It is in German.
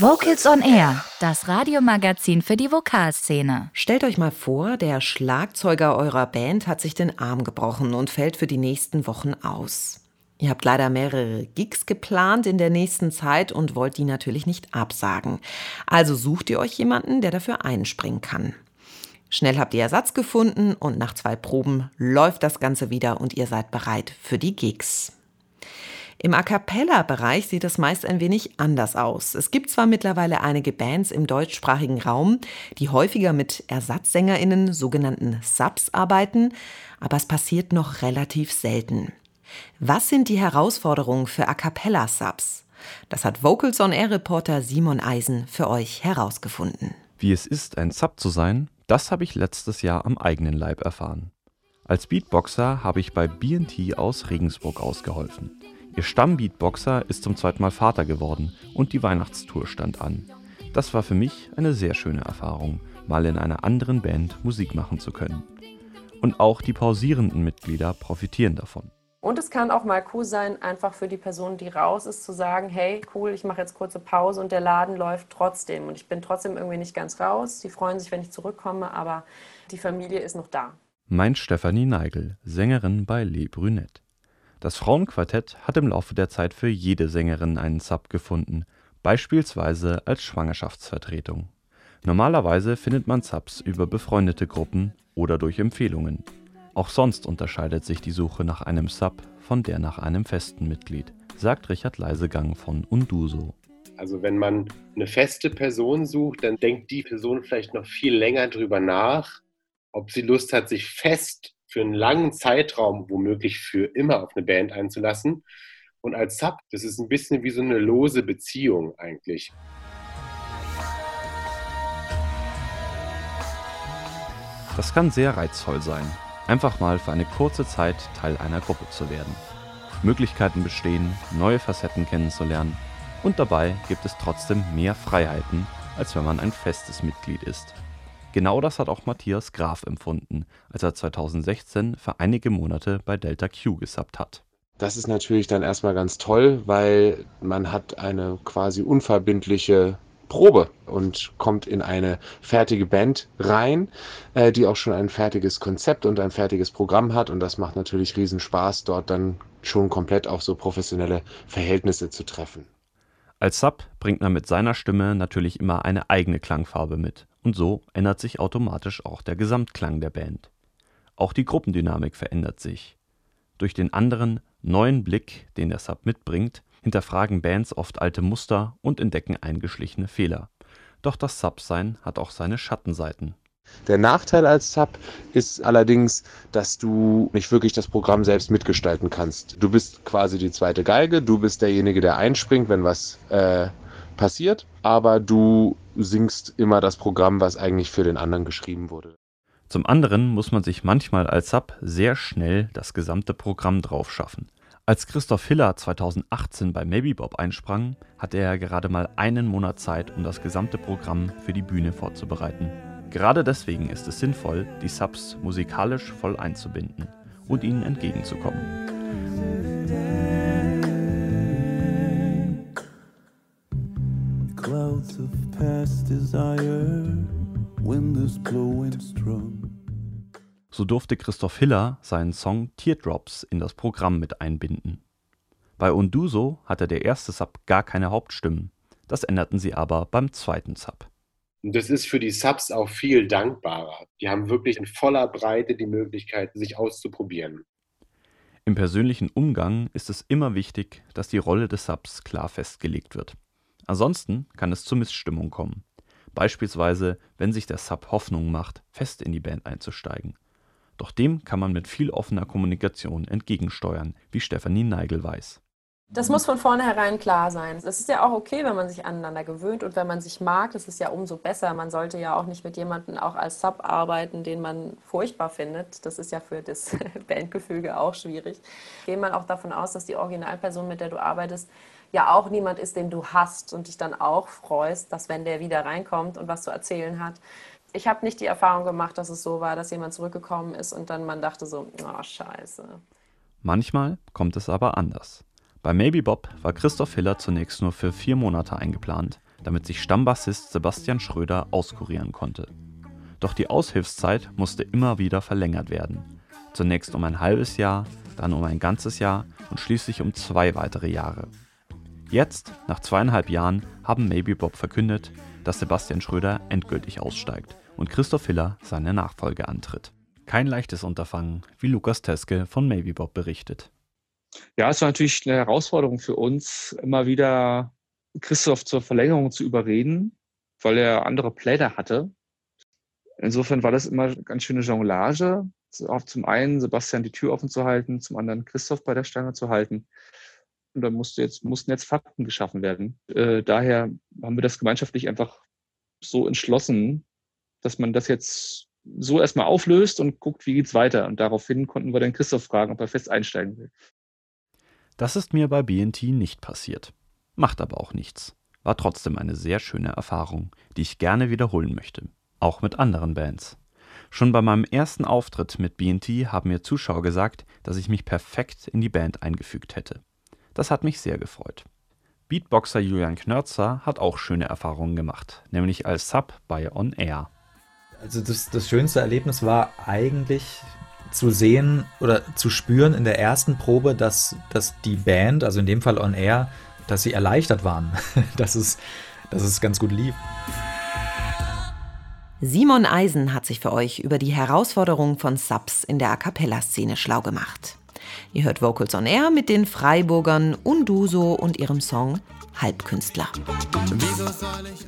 Vocals on Air, das Radiomagazin für die Vokalszene. Stellt euch mal vor, der Schlagzeuger eurer Band hat sich den Arm gebrochen und fällt für die nächsten Wochen aus. Ihr habt leider mehrere Gigs geplant in der nächsten Zeit und wollt die natürlich nicht absagen. Also sucht ihr euch jemanden, der dafür einspringen kann. Schnell habt ihr Ersatz gefunden und nach zwei Proben läuft das Ganze wieder und ihr seid bereit für die Gigs. Im A cappella-Bereich sieht es meist ein wenig anders aus. Es gibt zwar mittlerweile einige Bands im deutschsprachigen Raum, die häufiger mit ErsatzsängerInnen, sogenannten Subs, arbeiten, aber es passiert noch relativ selten. Was sind die Herausforderungen für A cappella-Subs? Das hat Vocals on Air Reporter Simon Eisen für euch herausgefunden. Wie es ist, ein Sub zu sein, das habe ich letztes Jahr am eigenen Leib erfahren. Als Beatboxer habe ich bei BT aus Regensburg ausgeholfen. Ihr Stammbeatboxer ist zum zweiten Mal Vater geworden und die Weihnachtstour stand an. Das war für mich eine sehr schöne Erfahrung, mal in einer anderen Band Musik machen zu können. Und auch die pausierenden Mitglieder profitieren davon. Und es kann auch mal cool sein, einfach für die Person, die raus ist, zu sagen, hey, cool, ich mache jetzt kurze Pause und der Laden läuft trotzdem. Und ich bin trotzdem irgendwie nicht ganz raus. Die freuen sich, wenn ich zurückkomme, aber die Familie ist noch da. Meint Stefanie Neigel, Sängerin bei Le Brunette. Das Frauenquartett hat im Laufe der Zeit für jede Sängerin einen Sub gefunden, beispielsweise als Schwangerschaftsvertretung. Normalerweise findet man Subs über befreundete Gruppen oder durch Empfehlungen. Auch sonst unterscheidet sich die Suche nach einem Sub von der nach einem festen Mitglied, sagt Richard Leisegang von Unduso. Also wenn man eine feste Person sucht, dann denkt die Person vielleicht noch viel länger drüber nach, ob sie Lust hat, sich fest für einen langen Zeitraum womöglich für immer auf eine Band einzulassen. Und als Sub, das ist ein bisschen wie so eine lose Beziehung eigentlich. Das kann sehr reizvoll sein, einfach mal für eine kurze Zeit Teil einer Gruppe zu werden. Möglichkeiten bestehen, neue Facetten kennenzulernen und dabei gibt es trotzdem mehr Freiheiten, als wenn man ein festes Mitglied ist. Genau das hat auch Matthias Graf empfunden, als er 2016 für einige Monate bei Delta Q gesubbt hat. Das ist natürlich dann erstmal ganz toll, weil man hat eine quasi unverbindliche Probe und kommt in eine fertige Band rein, äh, die auch schon ein fertiges Konzept und ein fertiges Programm hat. Und das macht natürlich riesen Spaß, dort dann schon komplett auf so professionelle Verhältnisse zu treffen. Als Sub bringt man mit seiner Stimme natürlich immer eine eigene Klangfarbe mit und so ändert sich automatisch auch der Gesamtklang der Band. Auch die Gruppendynamik verändert sich. Durch den anderen, neuen Blick, den der Sub mitbringt, hinterfragen Bands oft alte Muster und entdecken eingeschlichene Fehler. Doch das Sub-Sein hat auch seine Schattenseiten. Der Nachteil als Sub ist allerdings, dass du nicht wirklich das Programm selbst mitgestalten kannst. Du bist quasi die zweite Geige, du bist derjenige, der einspringt, wenn was äh, passiert, aber du singst immer das Programm, was eigentlich für den anderen geschrieben wurde. Zum anderen muss man sich manchmal als Sub sehr schnell das gesamte Programm drauf schaffen. Als Christoph Hiller 2018 bei Maybe Bob einsprang, hatte er gerade mal einen Monat Zeit, um das gesamte Programm für die Bühne vorzubereiten. Gerade deswegen ist es sinnvoll, die Subs musikalisch voll einzubinden und ihnen entgegenzukommen. Clouds of past desire, wind is blowing strong. So durfte Christoph Hiller seinen Song Teardrops in das Programm mit einbinden. Bei Unduso hatte der erste Sub gar keine Hauptstimmen. Das änderten sie aber beim zweiten Sub. Und das ist für die Subs auch viel dankbarer. Die haben wirklich in voller Breite die Möglichkeit, sich auszuprobieren. Im persönlichen Umgang ist es immer wichtig, dass die Rolle des Subs klar festgelegt wird. Ansonsten kann es zur Missstimmung kommen. Beispielsweise, wenn sich der Sub Hoffnung macht, fest in die Band einzusteigen. Doch dem kann man mit viel offener Kommunikation entgegensteuern, wie Stefanie Neigel weiß. Das muss von vornherein klar sein. Es ist ja auch okay, wenn man sich aneinander gewöhnt und wenn man sich mag, das ist ja umso besser. Man sollte ja auch nicht mit jemandem auch als Sub arbeiten, den man furchtbar findet. Das ist ja für das Bandgefüge auch schwierig. Gehen man auch davon aus, dass die Originalperson, mit der du arbeitest, ja auch niemand ist, den du hast und dich dann auch freust, dass wenn der wieder reinkommt und was zu erzählen hat. Ich habe nicht die Erfahrung gemacht, dass es so war, dass jemand zurückgekommen ist und dann man dachte so, oh scheiße. Manchmal kommt es aber anders. Bei Maybe Bob war Christoph Hiller zunächst nur für vier Monate eingeplant, damit sich Stammbassist Sebastian Schröder auskurieren konnte. Doch die Aushilfszeit musste immer wieder verlängert werden. Zunächst um ein halbes Jahr, dann um ein ganzes Jahr und schließlich um zwei weitere Jahre. Jetzt, nach zweieinhalb Jahren, haben Maybe Bob verkündet, dass Sebastian Schröder endgültig aussteigt und Christoph Hiller seine Nachfolge antritt. Kein leichtes Unterfangen, wie Lukas Teske von Maybe Bob berichtet. Ja, es war natürlich eine Herausforderung für uns, immer wieder Christoph zur Verlängerung zu überreden, weil er andere Pläne hatte. Insofern war das immer eine ganz schöne Jonglage. Zum einen Sebastian die Tür offen zu halten, zum anderen Christoph bei der Stange zu halten. Und da musste jetzt, mussten jetzt Fakten geschaffen werden. Äh, daher haben wir das gemeinschaftlich einfach so entschlossen, dass man das jetzt so erstmal auflöst und guckt, wie geht's weiter. Und daraufhin konnten wir dann Christoph fragen, ob er fest einsteigen will. Das ist mir bei BNT nicht passiert. Macht aber auch nichts. War trotzdem eine sehr schöne Erfahrung, die ich gerne wiederholen möchte. Auch mit anderen Bands. Schon bei meinem ersten Auftritt mit BNT haben mir Zuschauer gesagt, dass ich mich perfekt in die Band eingefügt hätte. Das hat mich sehr gefreut. Beatboxer Julian Knörzer hat auch schöne Erfahrungen gemacht, nämlich als Sub bei On Air. Also das, das schönste Erlebnis war eigentlich zu sehen oder zu spüren in der ersten Probe, dass, dass die Band, also in dem Fall On Air, dass sie erleichtert waren, dass, es, dass es ganz gut lief. Simon Eisen hat sich für euch über die Herausforderungen von Subs in der A Cappella-Szene schlau gemacht. Ihr hört Vocals on Air mit den Freiburgern Unduso und ihrem Song Halbkünstler. Wieso soll ich